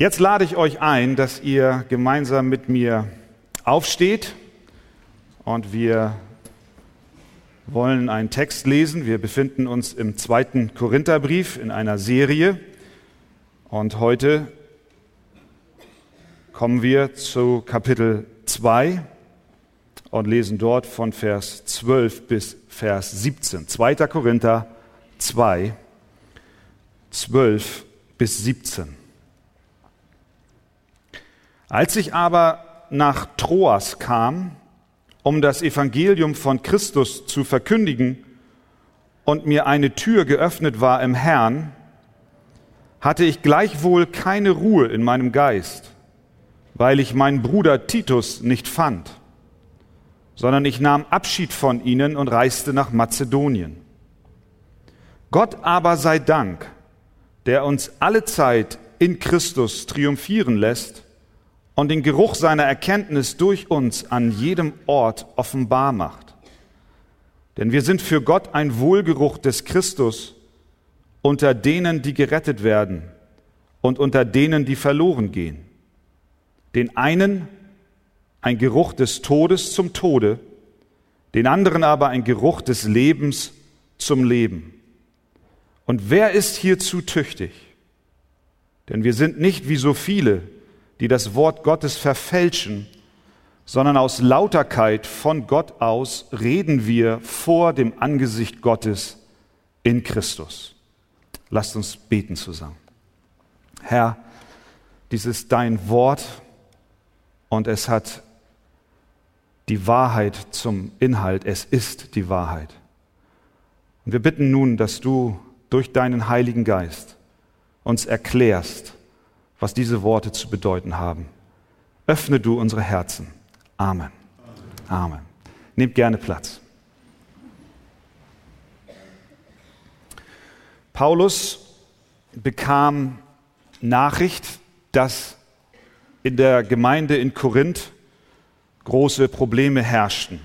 Jetzt lade ich euch ein, dass ihr gemeinsam mit mir aufsteht und wir wollen einen Text lesen. Wir befinden uns im zweiten Korintherbrief in einer Serie und heute kommen wir zu Kapitel 2 und lesen dort von Vers 12 bis Vers 17. 2. Korinther 2, 12 bis 17. Als ich aber nach Troas kam, um das Evangelium von Christus zu verkündigen, und mir eine Tür geöffnet war im Herrn, hatte ich gleichwohl keine Ruhe in meinem Geist, weil ich meinen Bruder Titus nicht fand, sondern ich nahm Abschied von ihnen und reiste nach Mazedonien. Gott aber sei Dank, der uns alle Zeit in Christus triumphieren lässt, und den Geruch seiner Erkenntnis durch uns an jedem Ort offenbar macht. Denn wir sind für Gott ein Wohlgeruch des Christus unter denen, die gerettet werden und unter denen, die verloren gehen. Den einen ein Geruch des Todes zum Tode, den anderen aber ein Geruch des Lebens zum Leben. Und wer ist hierzu tüchtig? Denn wir sind nicht wie so viele, die das Wort Gottes verfälschen, sondern aus Lauterkeit von Gott aus reden wir vor dem Angesicht Gottes in Christus. Lasst uns beten zusammen. Herr, dies ist dein Wort und es hat die Wahrheit zum Inhalt. Es ist die Wahrheit. Und wir bitten nun, dass du durch deinen Heiligen Geist uns erklärst, was diese Worte zu bedeuten haben. Öffne du unsere Herzen. Amen. Amen. Nehmt gerne Platz. Paulus bekam Nachricht, dass in der Gemeinde in Korinth große Probleme herrschten.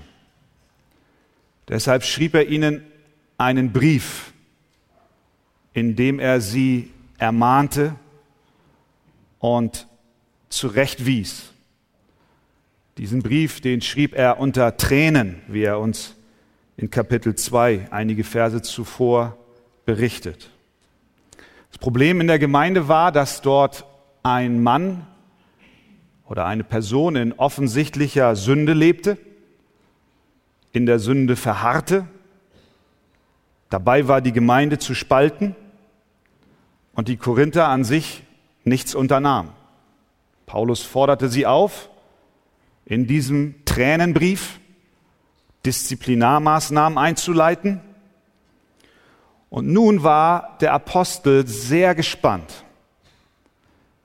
Deshalb schrieb er ihnen einen Brief, in dem er sie ermahnte, und zurechtwies. Diesen Brief, den schrieb er unter Tränen, wie er uns in Kapitel 2 einige Verse zuvor berichtet. Das Problem in der Gemeinde war, dass dort ein Mann oder eine Person in offensichtlicher Sünde lebte, in der Sünde verharrte. Dabei war die Gemeinde zu spalten und die Korinther an sich nichts unternahm. Paulus forderte sie auf, in diesem Tränenbrief Disziplinarmaßnahmen einzuleiten. Und nun war der Apostel sehr gespannt.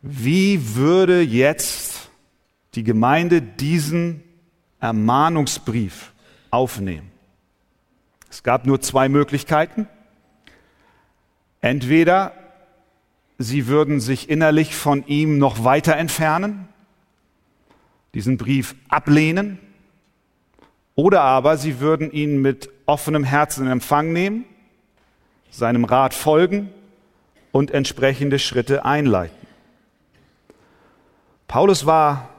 Wie würde jetzt die Gemeinde diesen Ermahnungsbrief aufnehmen? Es gab nur zwei Möglichkeiten. Entweder sie würden sich innerlich von ihm noch weiter entfernen, diesen Brief ablehnen, oder aber sie würden ihn mit offenem Herzen in Empfang nehmen, seinem Rat folgen und entsprechende Schritte einleiten. Paulus war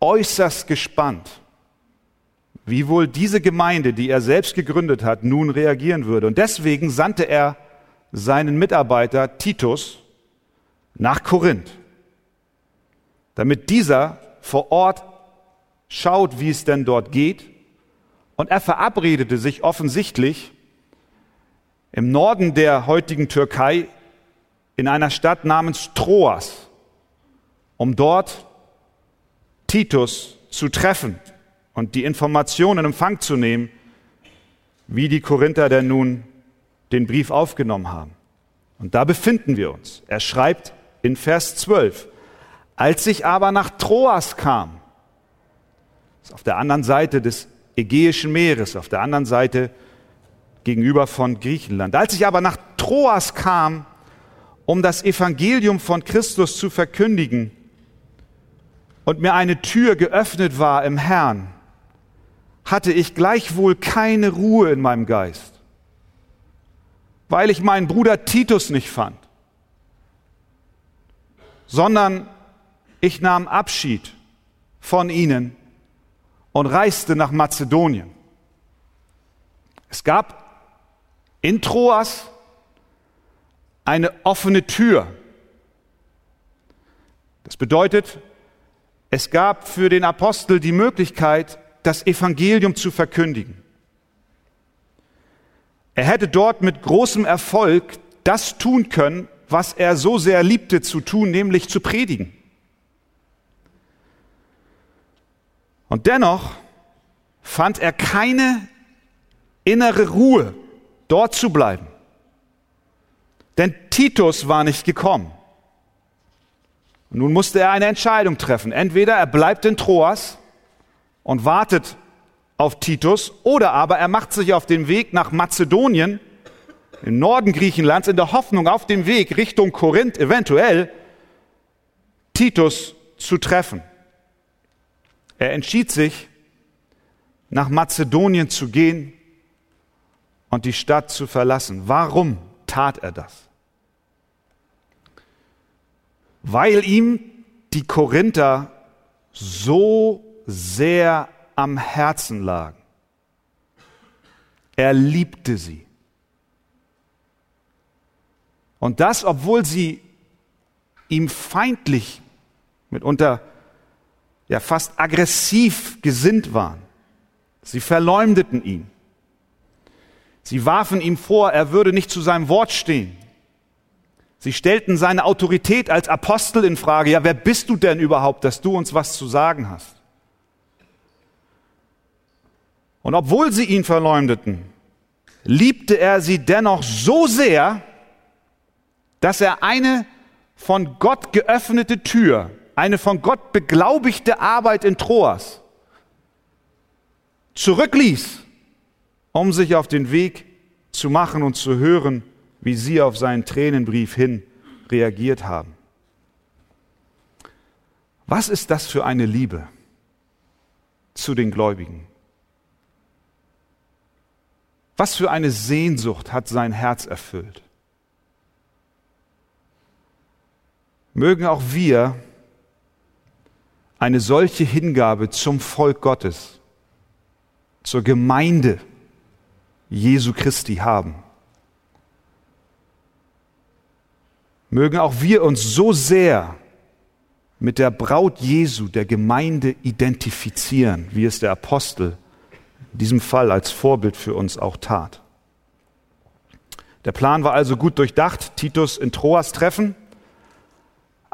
äußerst gespannt, wie wohl diese Gemeinde, die er selbst gegründet hat, nun reagieren würde. Und deswegen sandte er seinen Mitarbeiter Titus nach Korinth, damit dieser vor Ort schaut, wie es denn dort geht. Und er verabredete sich offensichtlich im Norden der heutigen Türkei in einer Stadt namens Troas, um dort Titus zu treffen und die Informationen in Empfang zu nehmen, wie die Korinther denn nun den Brief aufgenommen haben. Und da befinden wir uns. Er schreibt in Vers 12. Als ich aber nach Troas kam, ist auf der anderen Seite des Ägäischen Meeres, auf der anderen Seite gegenüber von Griechenland. Als ich aber nach Troas kam, um das Evangelium von Christus zu verkündigen und mir eine Tür geöffnet war im Herrn, hatte ich gleichwohl keine Ruhe in meinem Geist, weil ich meinen Bruder Titus nicht fand. Sondern ich nahm Abschied von ihnen und reiste nach Mazedonien. Es gab in Troas eine offene Tür. Das bedeutet, es gab für den Apostel die Möglichkeit, das Evangelium zu verkündigen. Er hätte dort mit großem Erfolg das tun können, was er so sehr liebte zu tun, nämlich zu predigen. Und dennoch fand er keine innere Ruhe, dort zu bleiben. Denn Titus war nicht gekommen. Und nun musste er eine Entscheidung treffen. Entweder er bleibt in Troas und wartet auf Titus, oder aber er macht sich auf den Weg nach Mazedonien, im Norden Griechenlands, in der Hoffnung auf dem Weg Richtung Korinth eventuell Titus zu treffen. Er entschied sich, nach Mazedonien zu gehen und die Stadt zu verlassen. Warum tat er das? Weil ihm die Korinther so sehr am Herzen lagen. Er liebte sie. Und das, obwohl sie ihm feindlich, mitunter ja fast aggressiv gesinnt waren. Sie verleumdeten ihn. Sie warfen ihm vor, er würde nicht zu seinem Wort stehen. Sie stellten seine Autorität als Apostel in Frage. Ja, wer bist du denn überhaupt, dass du uns was zu sagen hast? Und obwohl sie ihn verleumdeten, liebte er sie dennoch so sehr, dass er eine von Gott geöffnete Tür, eine von Gott beglaubigte Arbeit in Troas zurückließ, um sich auf den Weg zu machen und zu hören, wie sie auf seinen Tränenbrief hin reagiert haben. Was ist das für eine Liebe zu den Gläubigen? Was für eine Sehnsucht hat sein Herz erfüllt? Mögen auch wir eine solche Hingabe zum Volk Gottes, zur Gemeinde Jesu Christi haben. Mögen auch wir uns so sehr mit der Braut Jesu, der Gemeinde, identifizieren, wie es der Apostel in diesem Fall als Vorbild für uns auch tat. Der Plan war also gut durchdacht, Titus in Troas treffen,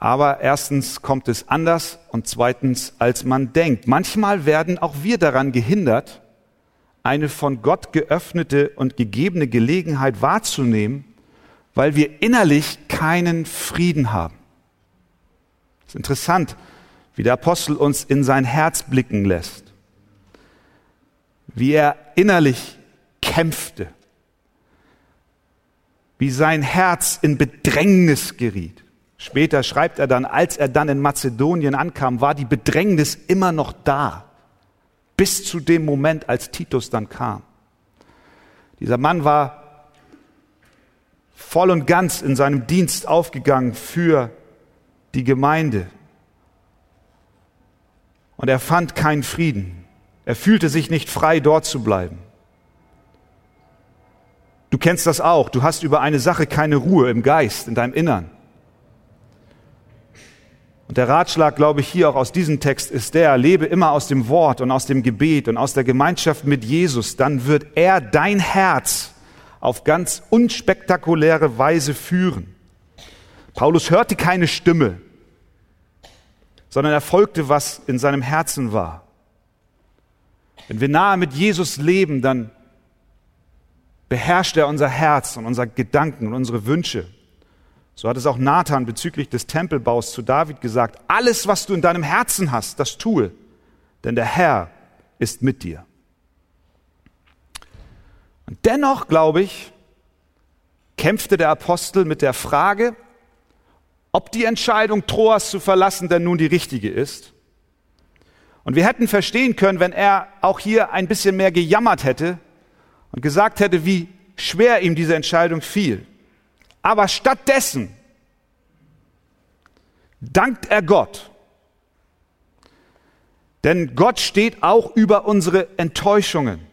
aber erstens kommt es anders und zweitens, als man denkt. Manchmal werden auch wir daran gehindert, eine von Gott geöffnete und gegebene Gelegenheit wahrzunehmen, weil wir innerlich keinen Frieden haben. Es ist interessant, wie der Apostel uns in sein Herz blicken lässt, wie er innerlich kämpfte, wie sein Herz in Bedrängnis geriet. Später schreibt er dann, als er dann in Mazedonien ankam, war die Bedrängnis immer noch da bis zu dem Moment, als Titus dann kam. Dieser Mann war voll und ganz in seinem Dienst aufgegangen für die Gemeinde. Und er fand keinen Frieden. Er fühlte sich nicht frei, dort zu bleiben. Du kennst das auch. Du hast über eine Sache keine Ruhe im Geist, in deinem Innern. Und der Ratschlag, glaube ich, hier auch aus diesem Text ist der, lebe immer aus dem Wort und aus dem Gebet und aus der Gemeinschaft mit Jesus, dann wird er dein Herz auf ganz unspektakuläre Weise führen. Paulus hörte keine Stimme, sondern er folgte, was in seinem Herzen war. Wenn wir nahe mit Jesus leben, dann beherrscht er unser Herz und unser Gedanken und unsere Wünsche. So hat es auch Nathan bezüglich des Tempelbaus zu David gesagt, alles, was du in deinem Herzen hast, das tue, denn der Herr ist mit dir. Und dennoch, glaube ich, kämpfte der Apostel mit der Frage, ob die Entscheidung, Troas zu verlassen, denn nun die richtige ist. Und wir hätten verstehen können, wenn er auch hier ein bisschen mehr gejammert hätte und gesagt hätte, wie schwer ihm diese Entscheidung fiel. Aber stattdessen dankt er Gott. Denn Gott steht auch über unsere Enttäuschungen.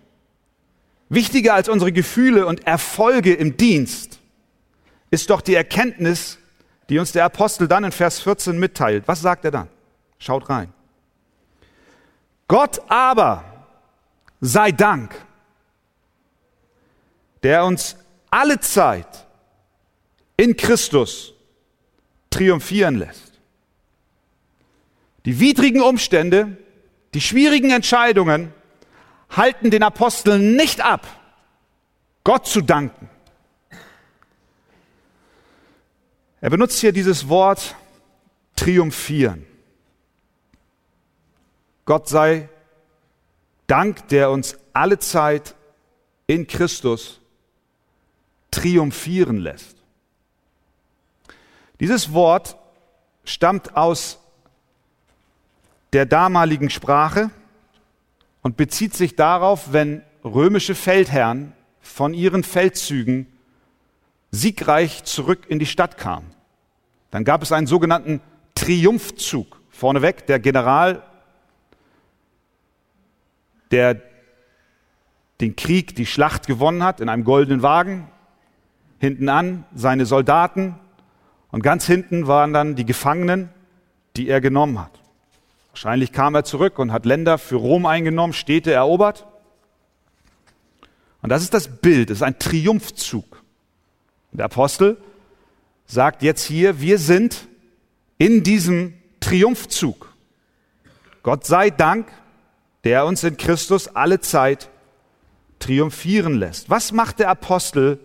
Wichtiger als unsere Gefühle und Erfolge im Dienst ist doch die Erkenntnis, die uns der Apostel dann in Vers 14 mitteilt. Was sagt er dann? Schaut rein. Gott aber sei Dank, der uns alle Zeit in Christus triumphieren lässt. Die widrigen Umstände, die schwierigen Entscheidungen halten den Aposteln nicht ab, Gott zu danken. Er benutzt hier dieses Wort triumphieren. Gott sei Dank, der uns alle Zeit in Christus triumphieren lässt. Dieses Wort stammt aus der damaligen Sprache und bezieht sich darauf, wenn römische Feldherren von ihren Feldzügen siegreich zurück in die Stadt kamen. Dann gab es einen sogenannten Triumphzug. Vorneweg der General, der den Krieg, die Schlacht gewonnen hat, in einem goldenen Wagen. Hinten an seine Soldaten und ganz hinten waren dann die Gefangenen, die er genommen hat. Wahrscheinlich kam er zurück und hat Länder für Rom eingenommen, Städte erobert. Und das ist das Bild, das ist ein Triumphzug. Der Apostel sagt jetzt hier, wir sind in diesem Triumphzug. Gott sei Dank, der uns in Christus alle Zeit triumphieren lässt. Was macht der Apostel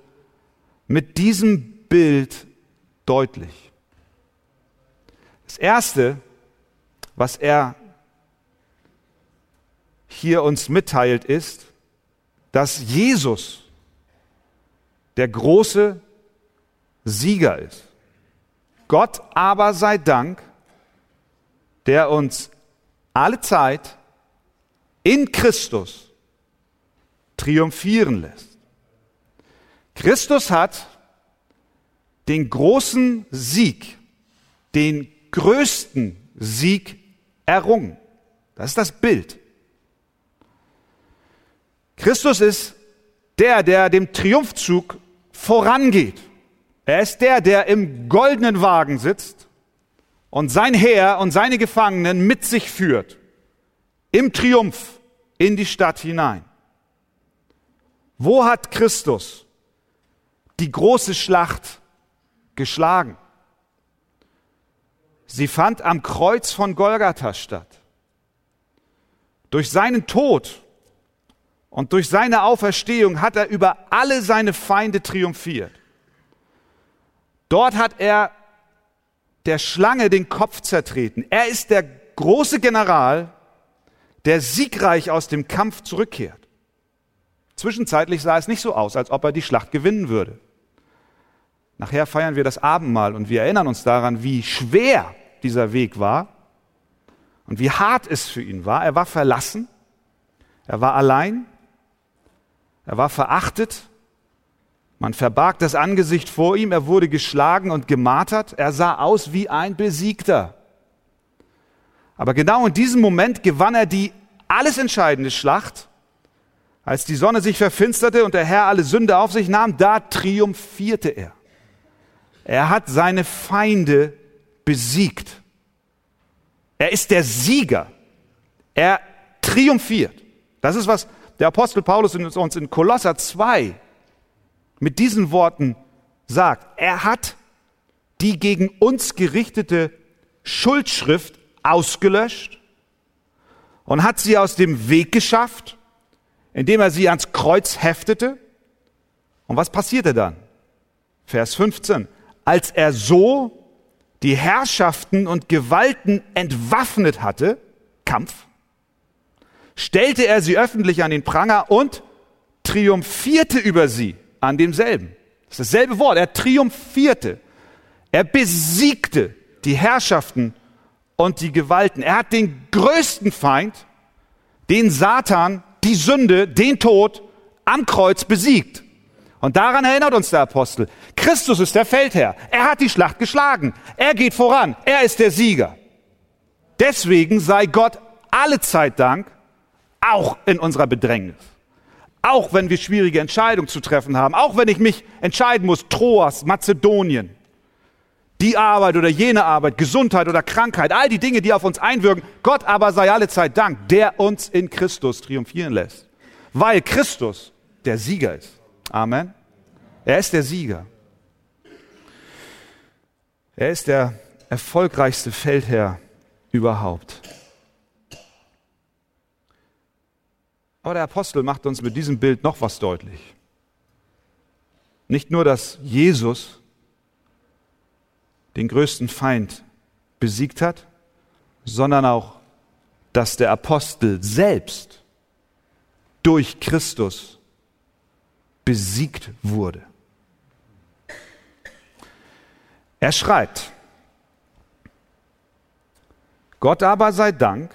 mit diesem Bild deutlich? Das Erste, was er hier uns mitteilt, ist, dass Jesus der große Sieger ist. Gott aber sei Dank, der uns alle Zeit in Christus triumphieren lässt. Christus hat den großen Sieg, den größten Sieg errungen. Das ist das Bild. Christus ist der, der dem Triumphzug vorangeht. Er ist der, der im goldenen Wagen sitzt und sein Heer und seine Gefangenen mit sich führt. Im Triumph in die Stadt hinein. Wo hat Christus die große Schlacht geschlagen? Sie fand am Kreuz von Golgatha statt. Durch seinen Tod und durch seine Auferstehung hat er über alle seine Feinde triumphiert. Dort hat er der Schlange den Kopf zertreten. Er ist der große General, der siegreich aus dem Kampf zurückkehrt. Zwischenzeitlich sah es nicht so aus, als ob er die Schlacht gewinnen würde. Nachher feiern wir das Abendmahl und wir erinnern uns daran, wie schwer dieser Weg war und wie hart es für ihn war. Er war verlassen, er war allein, er war verachtet, man verbarg das Angesicht vor ihm, er wurde geschlagen und gemartert, er sah aus wie ein Besiegter. Aber genau in diesem Moment gewann er die alles entscheidende Schlacht. Als die Sonne sich verfinsterte und der Herr alle Sünde auf sich nahm, da triumphierte er. Er hat seine Feinde besiegt. Er ist der Sieger. Er triumphiert. Das ist, was der Apostel Paulus uns in Kolosser 2 mit diesen Worten sagt. Er hat die gegen uns gerichtete Schuldschrift ausgelöscht und hat sie aus dem Weg geschafft, indem er sie ans Kreuz heftete. Und was passierte dann? Vers 15. Als er so die Herrschaften und Gewalten entwaffnet hatte, Kampf, stellte er sie öffentlich an den Pranger und triumphierte über sie an demselben. Das ist dasselbe Wort. Er triumphierte. Er besiegte die Herrschaften und die Gewalten. Er hat den größten Feind, den Satan, die Sünde, den Tod am Kreuz besiegt. Und daran erinnert uns der Apostel. Christus ist der Feldherr. Er hat die Schlacht geschlagen. Er geht voran. Er ist der Sieger. Deswegen sei Gott alle Zeit Dank, auch in unserer Bedrängnis. Auch wenn wir schwierige Entscheidungen zu treffen haben. Auch wenn ich mich entscheiden muss, Troas, Mazedonien, die Arbeit oder jene Arbeit, Gesundheit oder Krankheit, all die Dinge, die auf uns einwirken. Gott aber sei alle Zeit Dank, der uns in Christus triumphieren lässt. Weil Christus der Sieger ist. Amen. Er ist der Sieger. Er ist der erfolgreichste Feldherr überhaupt. Aber der Apostel macht uns mit diesem Bild noch was deutlich. Nicht nur, dass Jesus den größten Feind besiegt hat, sondern auch, dass der Apostel selbst durch Christus besiegt wurde. Er schreibt, Gott aber sei Dank,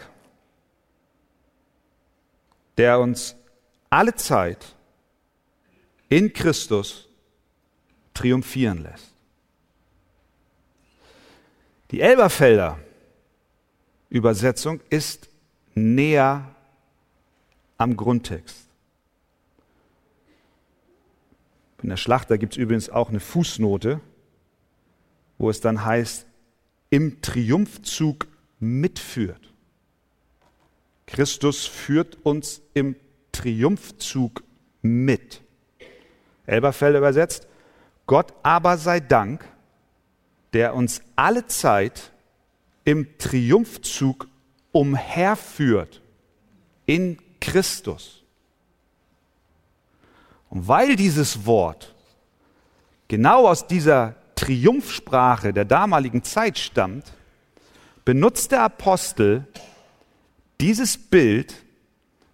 der uns alle Zeit in Christus triumphieren lässt. Die Elberfelder Übersetzung ist näher am Grundtext. In der Schlachter gibt es übrigens auch eine Fußnote, wo es dann heißt, im Triumphzug mitführt. Christus führt uns im Triumphzug mit. Elberfelder übersetzt, Gott aber sei Dank, der uns alle Zeit im Triumphzug umherführt in Christus. Und weil dieses Wort genau aus dieser Triumphsprache der damaligen Zeit stammt, benutzt der Apostel dieses Bild,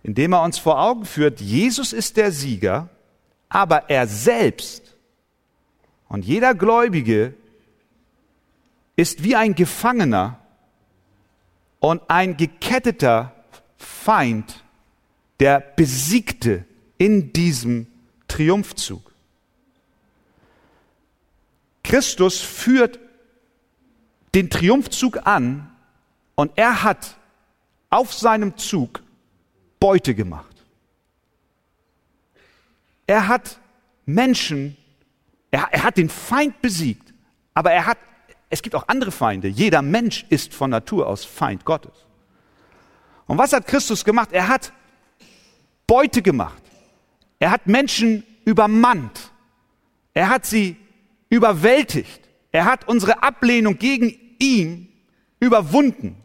indem er uns vor Augen führt, Jesus ist der Sieger, aber er selbst und jeder Gläubige ist wie ein Gefangener und ein geketteter Feind, der Besiegte in diesem Triumphzug. Christus führt den Triumphzug an und er hat auf seinem Zug Beute gemacht. Er hat Menschen, er, er hat den Feind besiegt, aber er hat, es gibt auch andere Feinde. Jeder Mensch ist von Natur aus Feind Gottes. Und was hat Christus gemacht? Er hat Beute gemacht. Er hat Menschen übermannt. Er hat sie überwältigt. Er hat unsere Ablehnung gegen ihn überwunden.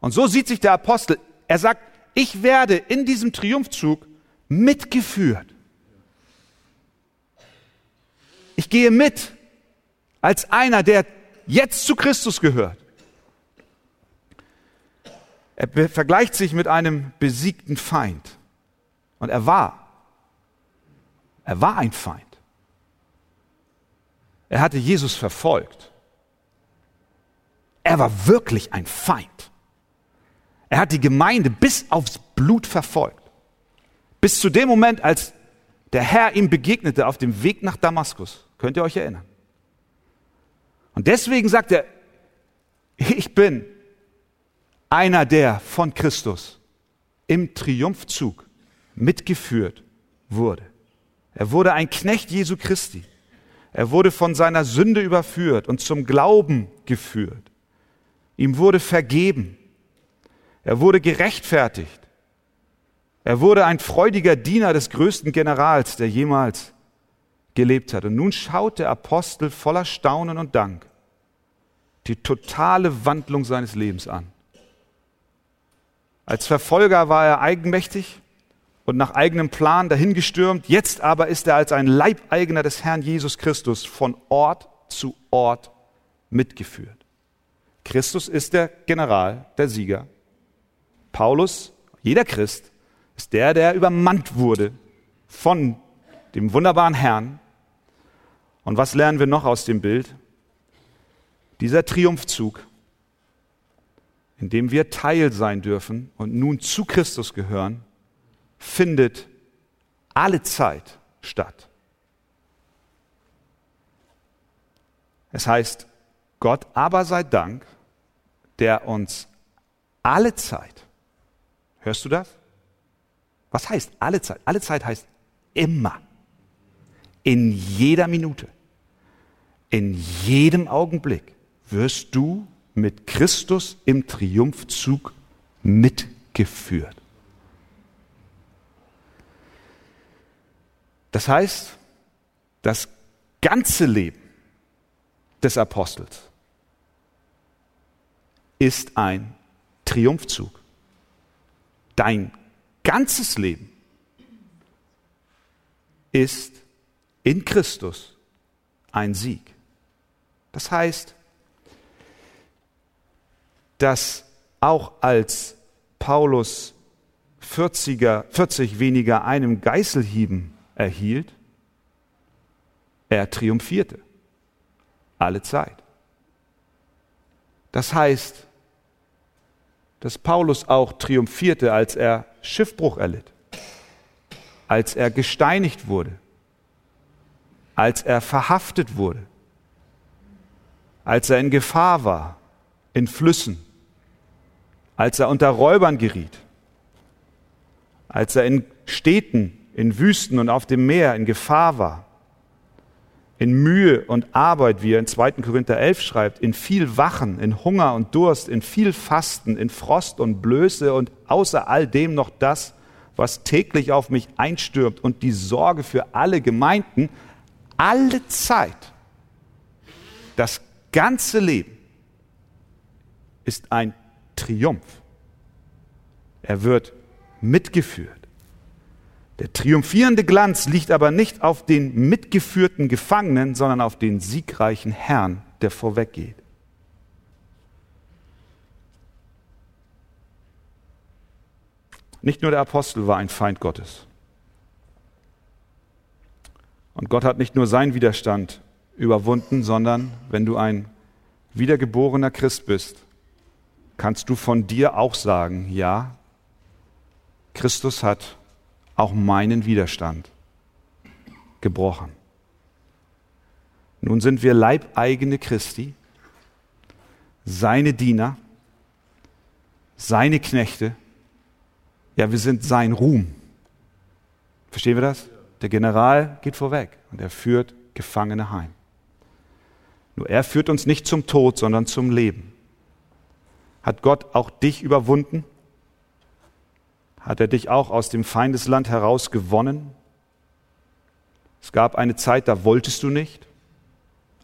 Und so sieht sich der Apostel. Er sagt, ich werde in diesem Triumphzug mitgeführt. Ich gehe mit als einer, der jetzt zu Christus gehört. Er vergleicht sich mit einem besiegten Feind. Und er war. Er war ein Feind. Er hatte Jesus verfolgt. Er war wirklich ein Feind. Er hat die Gemeinde bis aufs Blut verfolgt. Bis zu dem Moment, als der Herr ihm begegnete auf dem Weg nach Damaskus. Könnt ihr euch erinnern? Und deswegen sagt er, ich bin einer, der von Christus im Triumphzug mitgeführt wurde. Er wurde ein Knecht Jesu Christi. Er wurde von seiner Sünde überführt und zum Glauben geführt. Ihm wurde vergeben. Er wurde gerechtfertigt. Er wurde ein freudiger Diener des größten Generals, der jemals gelebt hat. Und nun schaut der Apostel voller Staunen und Dank die totale Wandlung seines Lebens an. Als Verfolger war er eigenmächtig und nach eigenem Plan dahingestürmt. Jetzt aber ist er als ein Leibeigener des Herrn Jesus Christus von Ort zu Ort mitgeführt. Christus ist der General, der Sieger. Paulus, jeder Christ, ist der, der übermannt wurde von dem wunderbaren Herrn. Und was lernen wir noch aus dem Bild? Dieser Triumphzug, in dem wir Teil sein dürfen und nun zu Christus gehören, findet alle Zeit statt. Es heißt, Gott aber sei Dank, der uns alle Zeit, hörst du das? Was heißt alle Zeit? Alle Zeit heißt immer, in jeder Minute, in jedem Augenblick wirst du mit Christus im Triumphzug mitgeführt. Das heißt, das ganze Leben des Apostels ist ein Triumphzug. Dein ganzes Leben ist in Christus ein Sieg. Das heißt, dass auch als Paulus 40er, 40 weniger einem Geißelhieben erhielt, er triumphierte. Alle Zeit. Das heißt, dass Paulus auch triumphierte, als er Schiffbruch erlitt, als er gesteinigt wurde, als er verhaftet wurde, als er in Gefahr war, in Flüssen, als er unter Räubern geriet, als er in Städten, in Wüsten und auf dem Meer in Gefahr war, in Mühe und Arbeit, wie er in 2. Korinther 11 schreibt, in viel Wachen, in Hunger und Durst, in viel Fasten, in Frost und Blöße und außer all dem noch das, was täglich auf mich einstürmt und die Sorge für alle Gemeinden, alle Zeit, das ganze Leben ist ein Triumph. Er wird mitgeführt. Der triumphierende Glanz liegt aber nicht auf den mitgeführten Gefangenen, sondern auf den siegreichen Herrn, der vorweggeht. Nicht nur der Apostel war ein Feind Gottes. Und Gott hat nicht nur seinen Widerstand überwunden, sondern wenn du ein wiedergeborener Christ bist, kannst du von dir auch sagen, ja, Christus hat auch meinen Widerstand gebrochen. Nun sind wir Leibeigene Christi, seine Diener, seine Knechte. Ja, wir sind sein Ruhm. Verstehen wir das? Der General geht vorweg und er führt Gefangene heim. Nur er führt uns nicht zum Tod, sondern zum Leben. Hat Gott auch dich überwunden? Hat er dich auch aus dem Feindesland heraus gewonnen? Es gab eine Zeit, da wolltest du nicht,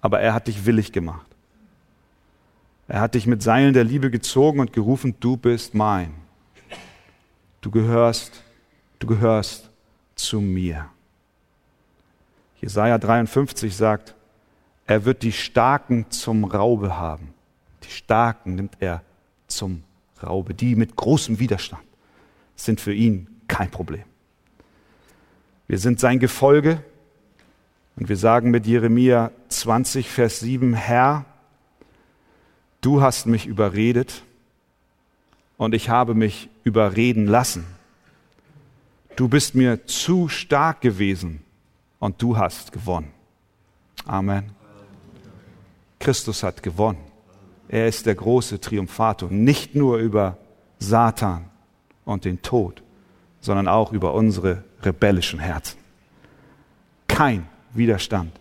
aber er hat dich willig gemacht. Er hat dich mit Seilen der Liebe gezogen und gerufen, du bist mein. Du gehörst, du gehörst zu mir. Jesaja 53 sagt, er wird die Starken zum Raube haben. Die Starken nimmt er zum Raube, die mit großem Widerstand sind für ihn kein Problem. Wir sind sein Gefolge und wir sagen mit Jeremia 20, Vers 7, Herr, du hast mich überredet und ich habe mich überreden lassen. Du bist mir zu stark gewesen und du hast gewonnen. Amen. Christus hat gewonnen. Er ist der große Triumphator, nicht nur über Satan, und den Tod, sondern auch über unsere rebellischen Herzen. Kein Widerstand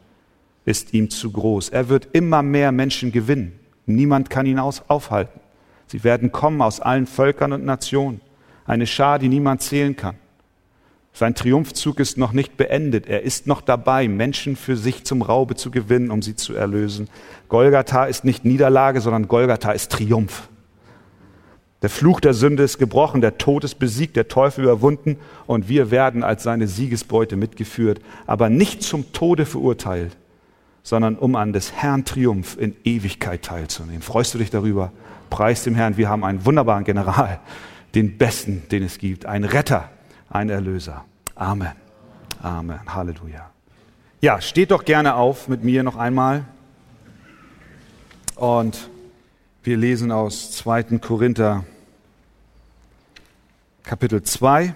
ist ihm zu groß. Er wird immer mehr Menschen gewinnen. Niemand kann ihn aufhalten. Sie werden kommen aus allen Völkern und Nationen. Eine Schar, die niemand zählen kann. Sein Triumphzug ist noch nicht beendet. Er ist noch dabei, Menschen für sich zum Raube zu gewinnen, um sie zu erlösen. Golgatha ist nicht Niederlage, sondern Golgatha ist Triumph. Der Fluch der Sünde ist gebrochen, der Tod ist besiegt, der Teufel überwunden und wir werden als seine Siegesbeute mitgeführt, aber nicht zum Tode verurteilt, sondern um an des Herrn Triumph in Ewigkeit teilzunehmen. Freust du dich darüber? Preis dem Herrn, wir haben einen wunderbaren General, den besten, den es gibt, einen Retter, einen Erlöser. Amen. Amen. Halleluja. Ja, steht doch gerne auf mit mir noch einmal. Und wir lesen aus 2. Korinther Kapitel 2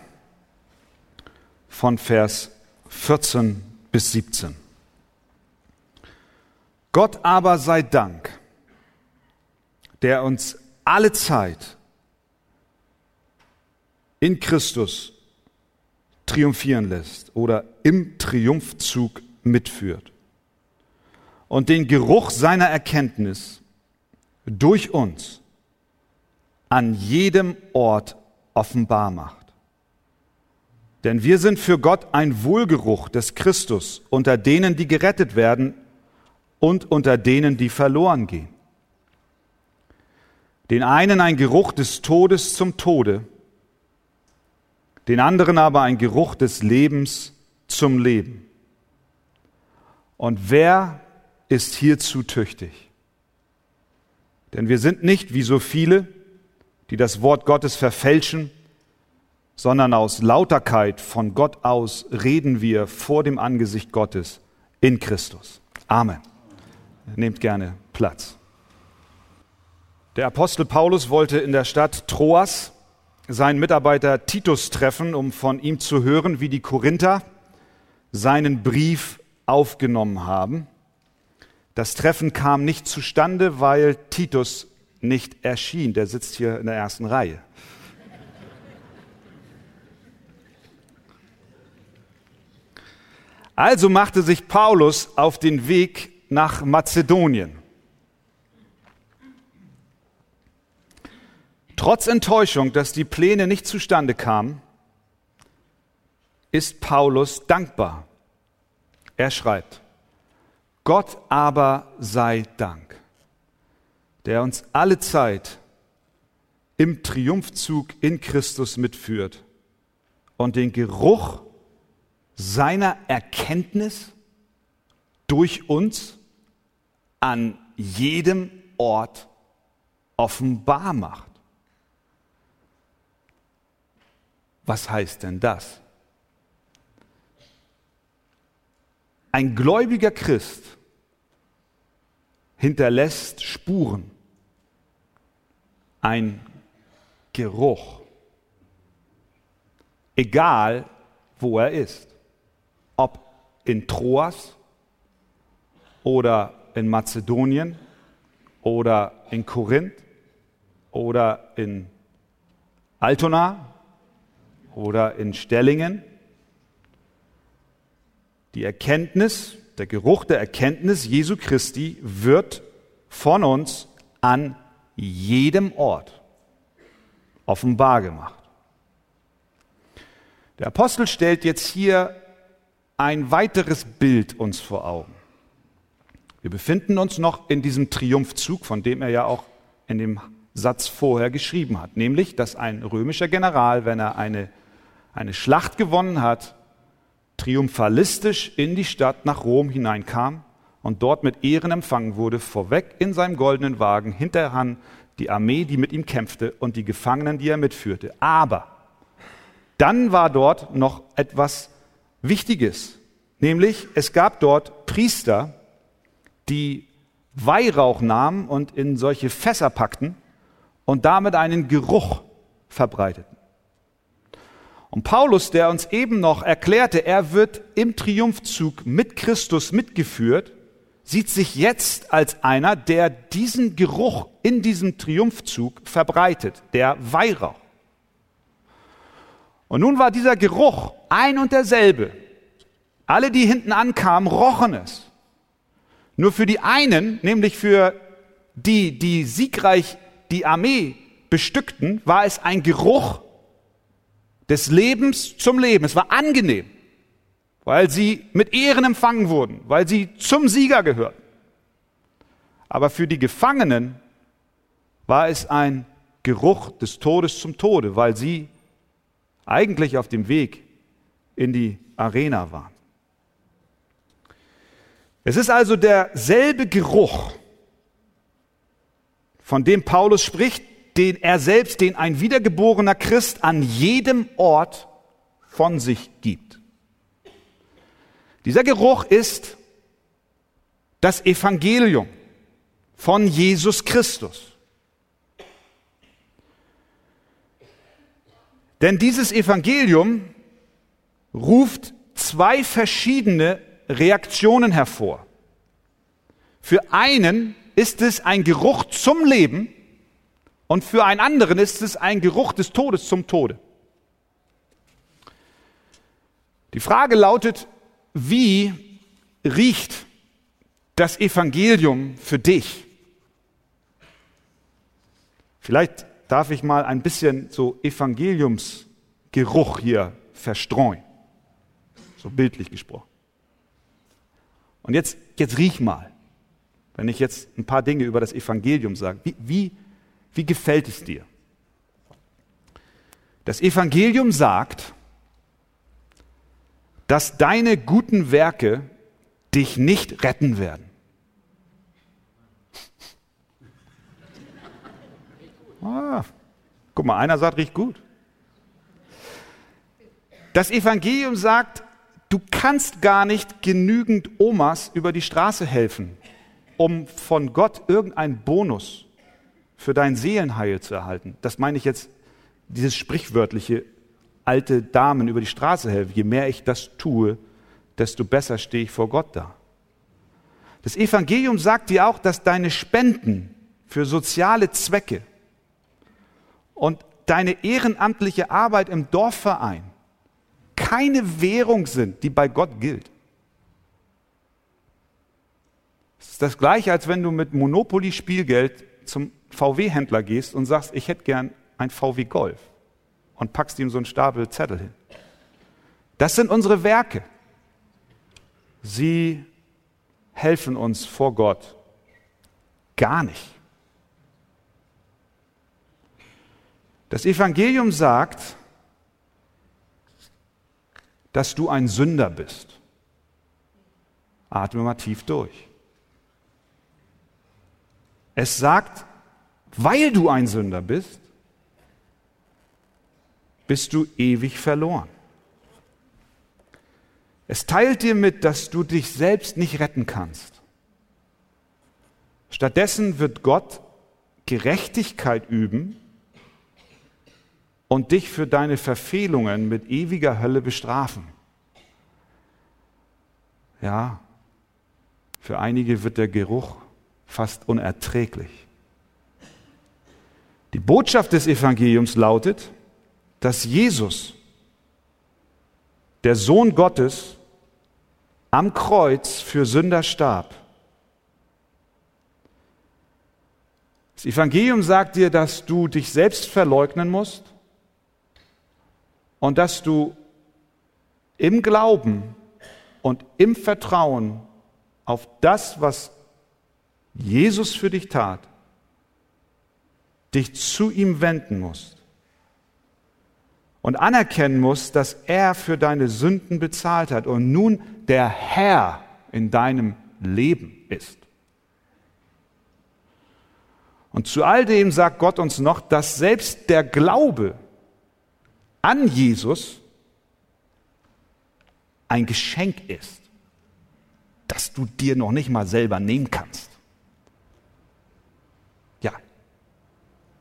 von Vers 14 bis 17. Gott aber sei Dank, der uns alle Zeit in Christus triumphieren lässt oder im Triumphzug mitführt und den Geruch seiner Erkenntnis durch uns an jedem Ort offenbar macht. Denn wir sind für Gott ein Wohlgeruch des Christus unter denen, die gerettet werden und unter denen, die verloren gehen. Den einen ein Geruch des Todes zum Tode, den anderen aber ein Geruch des Lebens zum Leben. Und wer ist hierzu tüchtig? Denn wir sind nicht wie so viele, die das Wort Gottes verfälschen, sondern aus Lauterkeit von Gott aus reden wir vor dem Angesicht Gottes in Christus. Amen. Nehmt gerne Platz. Der Apostel Paulus wollte in der Stadt Troas seinen Mitarbeiter Titus treffen, um von ihm zu hören, wie die Korinther seinen Brief aufgenommen haben. Das Treffen kam nicht zustande, weil Titus nicht erschien. Der sitzt hier in der ersten Reihe. Also machte sich Paulus auf den Weg nach Mazedonien. Trotz Enttäuschung, dass die Pläne nicht zustande kamen, ist Paulus dankbar. Er schreibt, Gott aber sei Dank, der uns alle Zeit im Triumphzug in Christus mitführt und den Geruch seiner Erkenntnis durch uns an jedem Ort offenbar macht. Was heißt denn das? Ein gläubiger Christ hinterlässt Spuren, ein Geruch, egal wo er ist, ob in Troas oder in Mazedonien oder in Korinth oder in Altona oder in Stellingen. Die Erkenntnis, der Geruch der Erkenntnis Jesu Christi wird von uns an jedem Ort offenbar gemacht. Der Apostel stellt jetzt hier ein weiteres Bild uns vor Augen. Wir befinden uns noch in diesem Triumphzug, von dem er ja auch in dem Satz vorher geschrieben hat, nämlich, dass ein römischer General, wenn er eine eine Schlacht gewonnen hat, triumphalistisch in die Stadt nach Rom hineinkam und dort mit Ehren empfangen wurde, vorweg in seinem goldenen Wagen, hinterher die Armee, die mit ihm kämpfte und die Gefangenen, die er mitführte. Aber dann war dort noch etwas Wichtiges, nämlich es gab dort Priester, die Weihrauch nahmen und in solche Fässer packten und damit einen Geruch verbreiteten. Und Paulus, der uns eben noch erklärte, er wird im Triumphzug mit Christus mitgeführt, sieht sich jetzt als einer, der diesen Geruch in diesem Triumphzug verbreitet, der Weihrauch. Und nun war dieser Geruch ein und derselbe. Alle, die hinten ankamen, rochen es. Nur für die einen, nämlich für die, die siegreich die Armee bestückten, war es ein Geruch, des Lebens zum Leben. Es war angenehm, weil sie mit Ehren empfangen wurden, weil sie zum Sieger gehörten. Aber für die Gefangenen war es ein Geruch des Todes zum Tode, weil sie eigentlich auf dem Weg in die Arena waren. Es ist also derselbe Geruch, von dem Paulus spricht, den er selbst, den ein wiedergeborener Christ an jedem Ort von sich gibt. Dieser Geruch ist das Evangelium von Jesus Christus. Denn dieses Evangelium ruft zwei verschiedene Reaktionen hervor. Für einen ist es ein Geruch zum Leben und für einen anderen ist es ein Geruch des Todes zum Tode. Die Frage lautet, wie riecht das Evangelium für dich? Vielleicht darf ich mal ein bisschen so Evangeliumsgeruch hier verstreuen. So bildlich gesprochen. Und jetzt, jetzt riech mal, wenn ich jetzt ein paar Dinge über das Evangelium sage. Wie, wie, wie gefällt es dir? Das Evangelium sagt, dass deine guten Werke dich nicht retten werden. Ah, guck mal, einer sagt, riecht gut. Das Evangelium sagt, du kannst gar nicht genügend Omas über die Straße helfen, um von Gott irgendeinen Bonus für dein Seelenheil zu erhalten. Das meine ich jetzt, dieses sprichwörtliche alte Damen über die Straße helfen. Je mehr ich das tue, desto besser stehe ich vor Gott da. Das Evangelium sagt dir auch, dass deine Spenden für soziale Zwecke und deine ehrenamtliche Arbeit im Dorfverein keine Währung sind, die bei Gott gilt. Es ist das gleiche, als wenn du mit Monopoly-Spielgeld zum VW-Händler gehst und sagst, ich hätte gern ein VW Golf und packst ihm so einen Stapel Zettel hin. Das sind unsere Werke. Sie helfen uns vor Gott gar nicht. Das Evangelium sagt, dass du ein Sünder bist. Atme mal tief durch. Es sagt, weil du ein Sünder bist, bist du ewig verloren. Es teilt dir mit, dass du dich selbst nicht retten kannst. Stattdessen wird Gott Gerechtigkeit üben und dich für deine Verfehlungen mit ewiger Hölle bestrafen. Ja, für einige wird der Geruch fast unerträglich. Die Botschaft des Evangeliums lautet, dass Jesus, der Sohn Gottes, am Kreuz für Sünder starb. Das Evangelium sagt dir, dass du dich selbst verleugnen musst und dass du im Glauben und im Vertrauen auf das, was Jesus für dich tat, dich zu ihm wenden musst und anerkennen musst, dass er für deine Sünden bezahlt hat und nun der Herr in deinem Leben ist. Und zu all dem sagt Gott uns noch, dass selbst der Glaube an Jesus ein Geschenk ist, das du dir noch nicht mal selber nehmen kannst. Ja,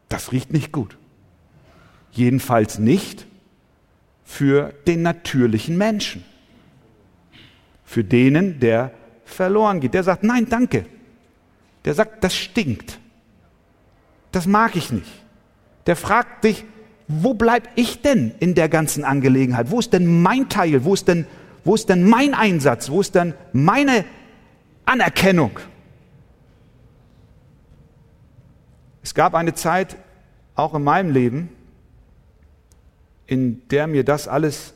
das riecht nicht gut. Jedenfalls nicht für den natürlichen Menschen. Für denen, der verloren geht. Der sagt, nein, danke. Der sagt, das stinkt. Das mag ich nicht. Der fragt dich, wo bleib ich denn in der ganzen Angelegenheit? Wo ist denn mein Teil? Wo ist denn, wo ist denn mein Einsatz? Wo ist denn meine Anerkennung? Es gab eine Zeit, auch in meinem Leben, in der mir das alles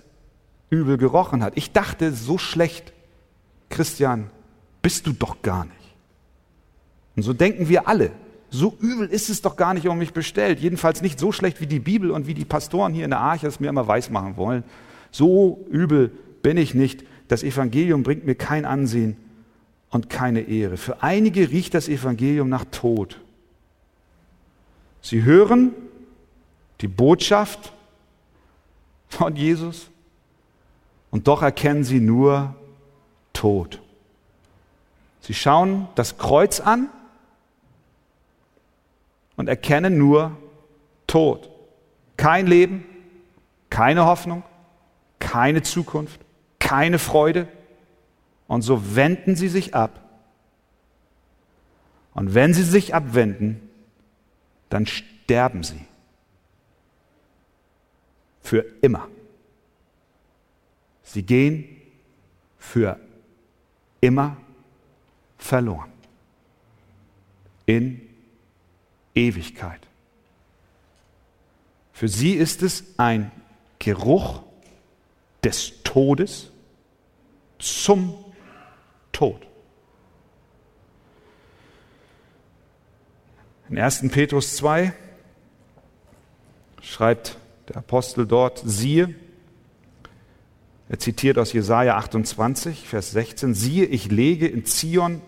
übel gerochen hat. Ich dachte, so schlecht, Christian, bist du doch gar nicht. Und so denken wir alle so übel ist es doch gar nicht um mich bestellt. Jedenfalls nicht so schlecht, wie die Bibel und wie die Pastoren hier in der Arche es mir immer weismachen wollen. So übel bin ich nicht. Das Evangelium bringt mir kein Ansehen und keine Ehre. Für einige riecht das Evangelium nach Tod. Sie hören die Botschaft von Jesus und doch erkennen sie nur Tod. Sie schauen das Kreuz an und erkennen nur Tod. Kein Leben, keine Hoffnung, keine Zukunft, keine Freude. Und so wenden sie sich ab Und wenn sie sich abwenden, dann sterben sie. Für immer. Sie gehen für immer verloren. In Ewigkeit. Für sie ist es ein Geruch des Todes zum Tod. In 1. Petrus 2 schreibt der Apostel dort, siehe, er zitiert aus Jesaja 28, Vers 16, siehe, ich lege in Zion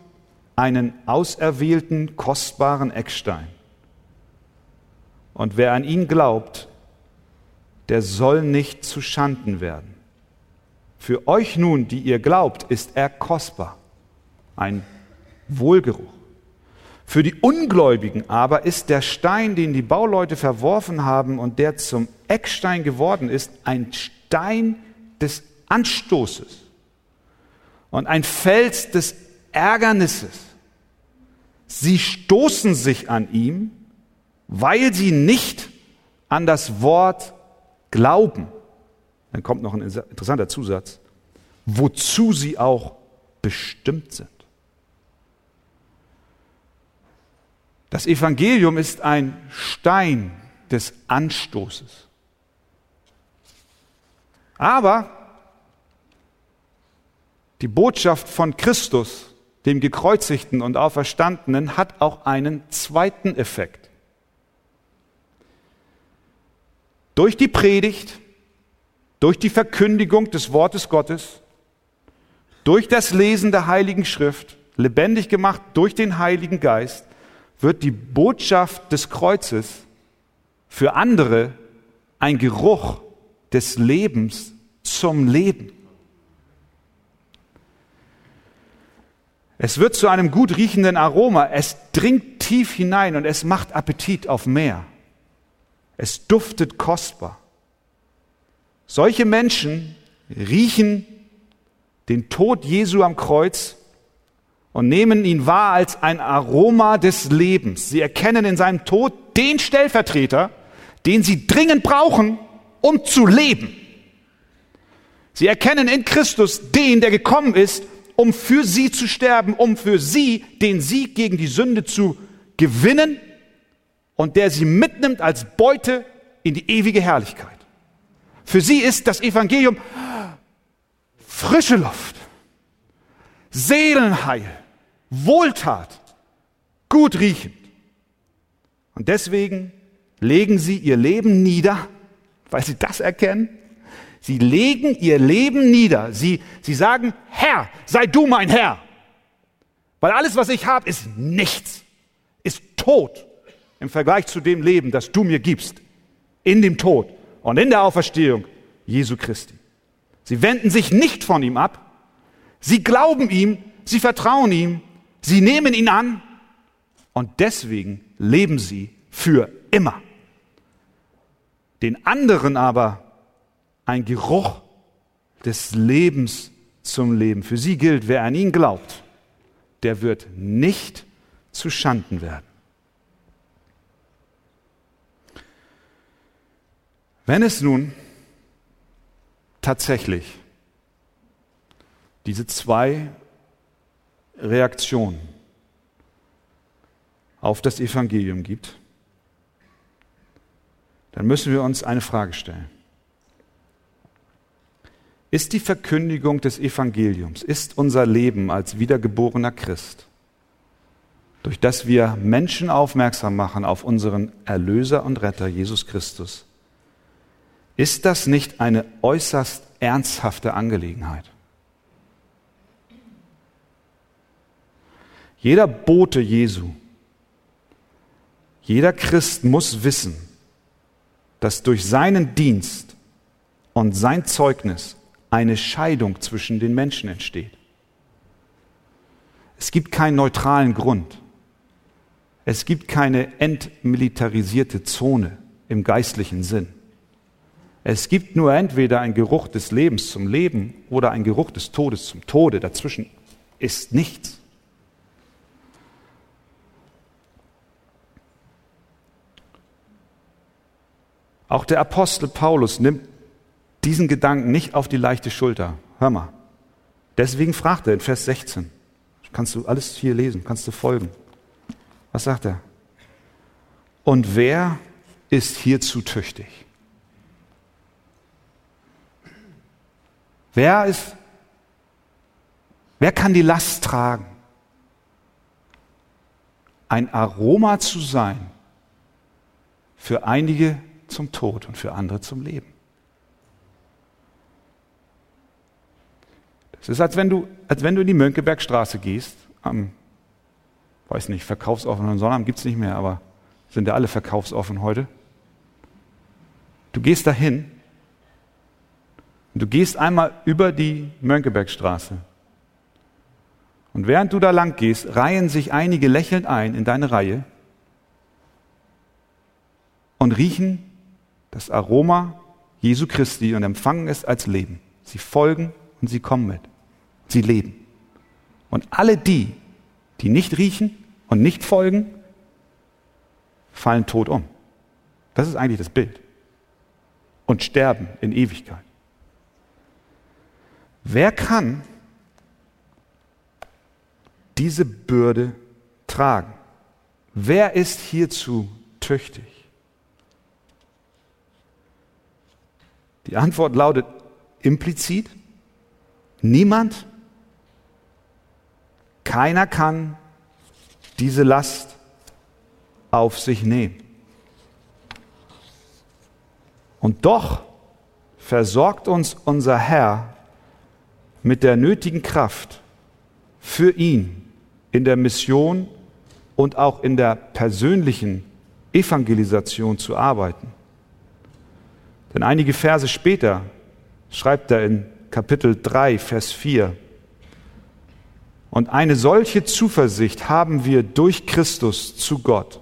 einen auserwählten, kostbaren Eckstein. Und wer an ihn glaubt, der soll nicht zu Schanden werden. Für euch nun, die ihr glaubt, ist er kostbar, ein Wohlgeruch. Für die Ungläubigen aber ist der Stein, den die Bauleute verworfen haben und der zum Eckstein geworden ist, ein Stein des Anstoßes und ein Fels des Ärgernisses. Sie stoßen sich an ihm, weil sie nicht an das Wort glauben. Dann kommt noch ein interessanter Zusatz, wozu sie auch bestimmt sind. Das Evangelium ist ein Stein des Anstoßes. Aber die Botschaft von Christus, dem gekreuzigten und auferstandenen, hat auch einen zweiten Effekt. Durch die Predigt, durch die Verkündigung des Wortes Gottes, durch das Lesen der Heiligen Schrift, lebendig gemacht durch den Heiligen Geist, wird die Botschaft des Kreuzes für andere ein Geruch des Lebens zum Leben. Es wird zu einem gut riechenden Aroma. Es dringt tief hinein und es macht Appetit auf mehr. Es duftet kostbar. Solche Menschen riechen den Tod Jesu am Kreuz und nehmen ihn wahr als ein Aroma des Lebens. Sie erkennen in seinem Tod den Stellvertreter, den sie dringend brauchen, um zu leben. Sie erkennen in Christus den, der gekommen ist, um für sie zu sterben, um für sie den Sieg gegen die Sünde zu gewinnen und der sie mitnimmt als Beute in die ewige Herrlichkeit. Für sie ist das Evangelium frische Luft, Seelenheil, Wohltat, gut riechend. Und deswegen legen sie ihr Leben nieder, weil sie das erkennen Sie legen ihr Leben nieder. Sie, sie sagen, Herr, sei du mein Herr. Weil alles, was ich habe, ist nichts, ist tot im Vergleich zu dem Leben, das du mir gibst. In dem Tod und in der Auferstehung Jesu Christi. Sie wenden sich nicht von ihm ab. Sie glauben ihm, sie vertrauen ihm, sie nehmen ihn an und deswegen leben sie für immer. Den anderen aber ein Geruch des Lebens zum Leben. Für sie gilt, wer an ihn glaubt, der wird nicht zu Schanden werden. Wenn es nun tatsächlich diese zwei Reaktionen auf das Evangelium gibt, dann müssen wir uns eine Frage stellen ist die Verkündigung des Evangeliums, ist unser Leben als wiedergeborener Christ, durch das wir Menschen aufmerksam machen auf unseren Erlöser und Retter Jesus Christus, ist das nicht eine äußerst ernsthafte Angelegenheit? Jeder Bote Jesu, jeder Christ muss wissen, dass durch seinen Dienst und sein Zeugnis eine Scheidung zwischen den Menschen entsteht. Es gibt keinen neutralen Grund. Es gibt keine entmilitarisierte Zone im geistlichen Sinn. Es gibt nur entweder ein Geruch des Lebens zum Leben oder ein Geruch des Todes zum Tode. Dazwischen ist nichts. Auch der Apostel Paulus nimmt diesen Gedanken nicht auf die leichte Schulter. Hör mal. Deswegen fragt er in Vers 16. Kannst du alles hier lesen, kannst du folgen. Was sagt er? Und wer ist hierzu tüchtig? Wer ist, wer kann die Last tragen? Ein Aroma zu sein für einige zum Tod und für andere zum Leben. Es ist, als wenn du, als wenn du in die Mönckebergstraße gehst, am, weiß nicht, verkaufsoffenen Sonnabend gibt es nicht mehr, aber sind ja alle verkaufsoffen heute. Du gehst dahin und du gehst einmal über die Mönckebergstraße. Und während du da lang gehst, reihen sich einige lächelnd ein in deine Reihe und riechen das Aroma Jesu Christi und empfangen es als Leben. Sie folgen und sie kommen mit. Sie leben. Und alle die, die nicht riechen und nicht folgen, fallen tot um. Das ist eigentlich das Bild. Und sterben in Ewigkeit. Wer kann diese Bürde tragen? Wer ist hierzu tüchtig? Die Antwort lautet implizit, niemand, keiner kann diese Last auf sich nehmen. Und doch versorgt uns unser Herr mit der nötigen Kraft für ihn in der Mission und auch in der persönlichen Evangelisation zu arbeiten. Denn einige Verse später schreibt er in Kapitel 3, Vers 4, und eine solche Zuversicht haben wir durch Christus zu Gott.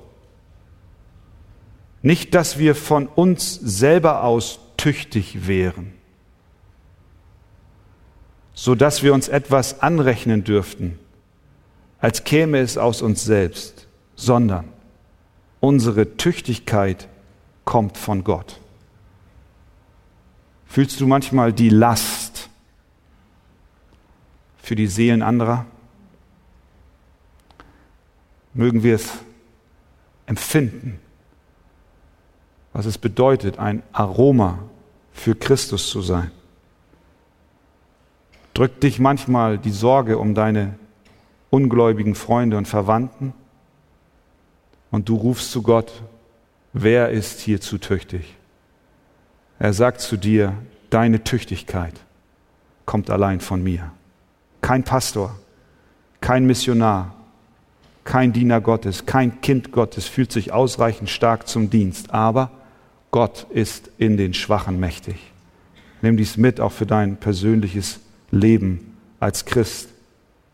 Nicht, dass wir von uns selber aus tüchtig wären, so dass wir uns etwas anrechnen dürften, als käme es aus uns selbst, sondern unsere Tüchtigkeit kommt von Gott. Fühlst du manchmal die Last für die Seelen anderer? Mögen wir es empfinden, was es bedeutet, ein Aroma für Christus zu sein. Drückt dich manchmal die Sorge um deine ungläubigen Freunde und Verwandten und du rufst zu Gott, wer ist hier zu tüchtig? Er sagt zu dir, deine Tüchtigkeit kommt allein von mir. Kein Pastor, kein Missionar, kein Diener Gottes, kein Kind Gottes fühlt sich ausreichend stark zum Dienst, aber Gott ist in den Schwachen mächtig. Nimm dies mit auch für dein persönliches Leben als Christ,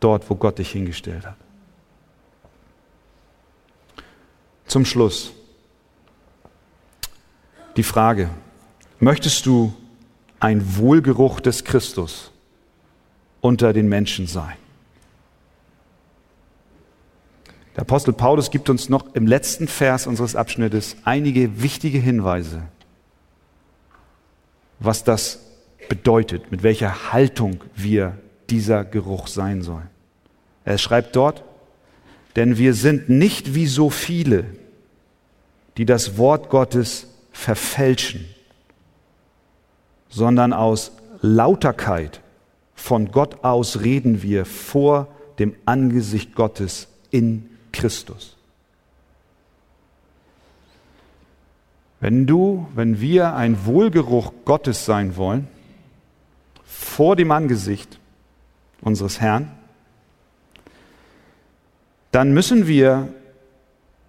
dort, wo Gott dich hingestellt hat. Zum Schluss die Frage, Möchtest du ein Wohlgeruch des Christus unter den Menschen sein? Der Apostel Paulus gibt uns noch im letzten Vers unseres Abschnittes einige wichtige Hinweise, was das bedeutet, mit welcher Haltung wir dieser Geruch sein sollen. Er schreibt dort, denn wir sind nicht wie so viele, die das Wort Gottes verfälschen sondern aus Lauterkeit von Gott aus reden wir vor dem Angesicht Gottes in Christus. Wenn du, wenn wir ein Wohlgeruch Gottes sein wollen, vor dem Angesicht unseres Herrn, dann müssen wir,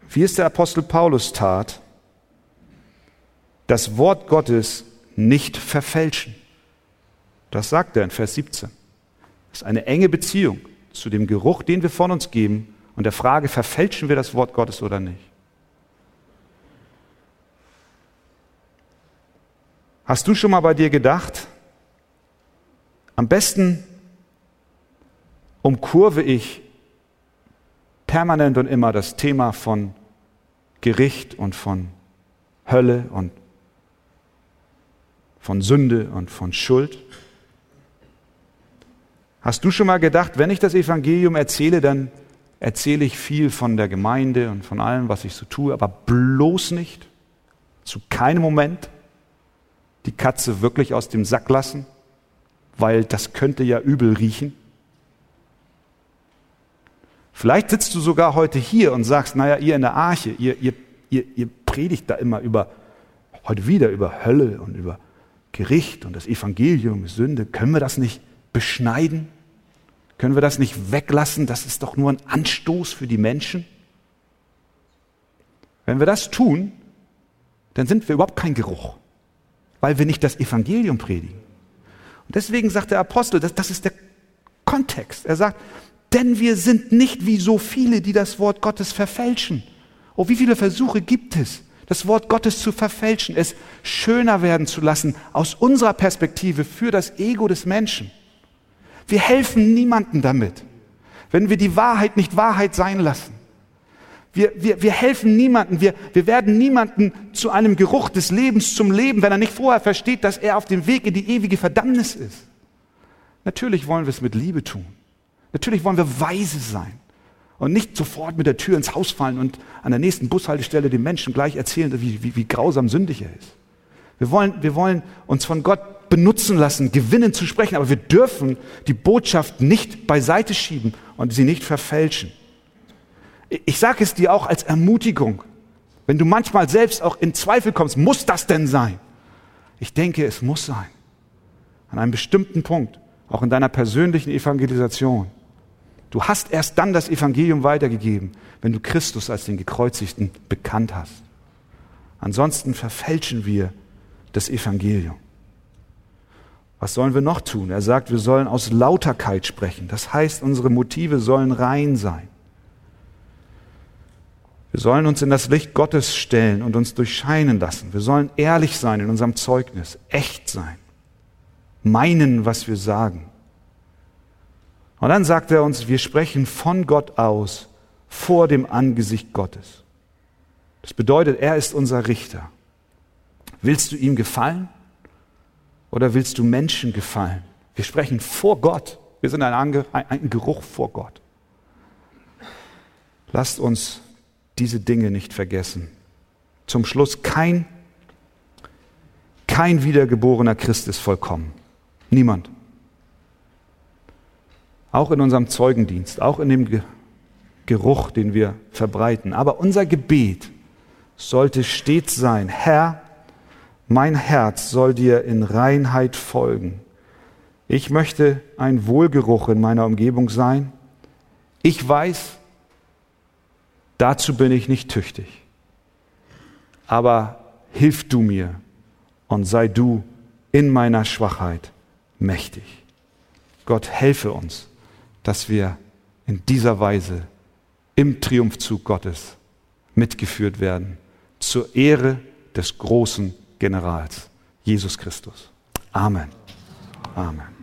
wie es der Apostel Paulus tat, das Wort Gottes nicht verfälschen. Das sagt er in Vers 17. Das ist eine enge Beziehung zu dem Geruch, den wir von uns geben und der Frage, verfälschen wir das Wort Gottes oder nicht. Hast du schon mal bei dir gedacht, am besten umkurve ich permanent und immer das Thema von Gericht und von Hölle und von Sünde und von Schuld. Hast du schon mal gedacht, wenn ich das Evangelium erzähle, dann erzähle ich viel von der Gemeinde und von allem, was ich so tue, aber bloß nicht, zu keinem Moment die Katze wirklich aus dem Sack lassen, weil das könnte ja übel riechen. Vielleicht sitzt du sogar heute hier und sagst, naja, ihr in der Arche, ihr, ihr, ihr, ihr predigt da immer über, heute wieder über Hölle und über Gericht und das Evangelium, Sünde. Können wir das nicht beschneiden? Können wir das nicht weglassen? Das ist doch nur ein Anstoß für die Menschen. Wenn wir das tun, dann sind wir überhaupt kein Geruch, weil wir nicht das Evangelium predigen. Und deswegen sagt der Apostel, das, das ist der Kontext. Er sagt, denn wir sind nicht wie so viele, die das Wort Gottes verfälschen. Oh, wie viele Versuche gibt es, das Wort Gottes zu verfälschen, es schöner werden zu lassen aus unserer Perspektive für das Ego des Menschen. Wir helfen niemandem damit, wenn wir die Wahrheit nicht Wahrheit sein lassen. Wir, wir, wir helfen niemandem, wir, wir werden niemanden zu einem Geruch des Lebens zum Leben, wenn er nicht vorher versteht, dass er auf dem Weg in die ewige Verdammnis ist. Natürlich wollen wir es mit Liebe tun. Natürlich wollen wir weise sein und nicht sofort mit der Tür ins Haus fallen und an der nächsten Bushaltestelle dem Menschen gleich erzählen, wie, wie, wie grausam sündig er ist. Wir wollen, wir wollen uns von Gott benutzen lassen, gewinnen zu sprechen, aber wir dürfen die Botschaft nicht beiseite schieben und sie nicht verfälschen. Ich sage es dir auch als Ermutigung, wenn du manchmal selbst auch in Zweifel kommst, muss das denn sein? Ich denke, es muss sein. An einem bestimmten Punkt, auch in deiner persönlichen Evangelisation. Du hast erst dann das Evangelium weitergegeben, wenn du Christus als den Gekreuzigten bekannt hast. Ansonsten verfälschen wir das Evangelium. Was sollen wir noch tun? Er sagt, wir sollen aus Lauterkeit sprechen. Das heißt, unsere Motive sollen rein sein. Wir sollen uns in das Licht Gottes stellen und uns durchscheinen lassen. Wir sollen ehrlich sein in unserem Zeugnis, echt sein, meinen, was wir sagen. Und dann sagt er uns, wir sprechen von Gott aus vor dem Angesicht Gottes. Das bedeutet, er ist unser Richter. Willst du ihm gefallen? Oder willst du Menschen gefallen? Wir sprechen vor Gott. Wir sind ein, Ange ein Geruch vor Gott. Lasst uns diese Dinge nicht vergessen. Zum Schluss, kein, kein wiedergeborener Christ ist vollkommen. Niemand. Auch in unserem Zeugendienst, auch in dem Geruch, den wir verbreiten. Aber unser Gebet sollte stets sein, Herr, mein Herz soll dir in Reinheit folgen. Ich möchte ein Wohlgeruch in meiner Umgebung sein. Ich weiß, dazu bin ich nicht tüchtig. Aber hilf du mir und sei du in meiner Schwachheit mächtig. Gott helfe uns, dass wir in dieser Weise im Triumphzug Gottes mitgeführt werden, zur Ehre des großen Generals, Jesus Christus. Amen. Amen.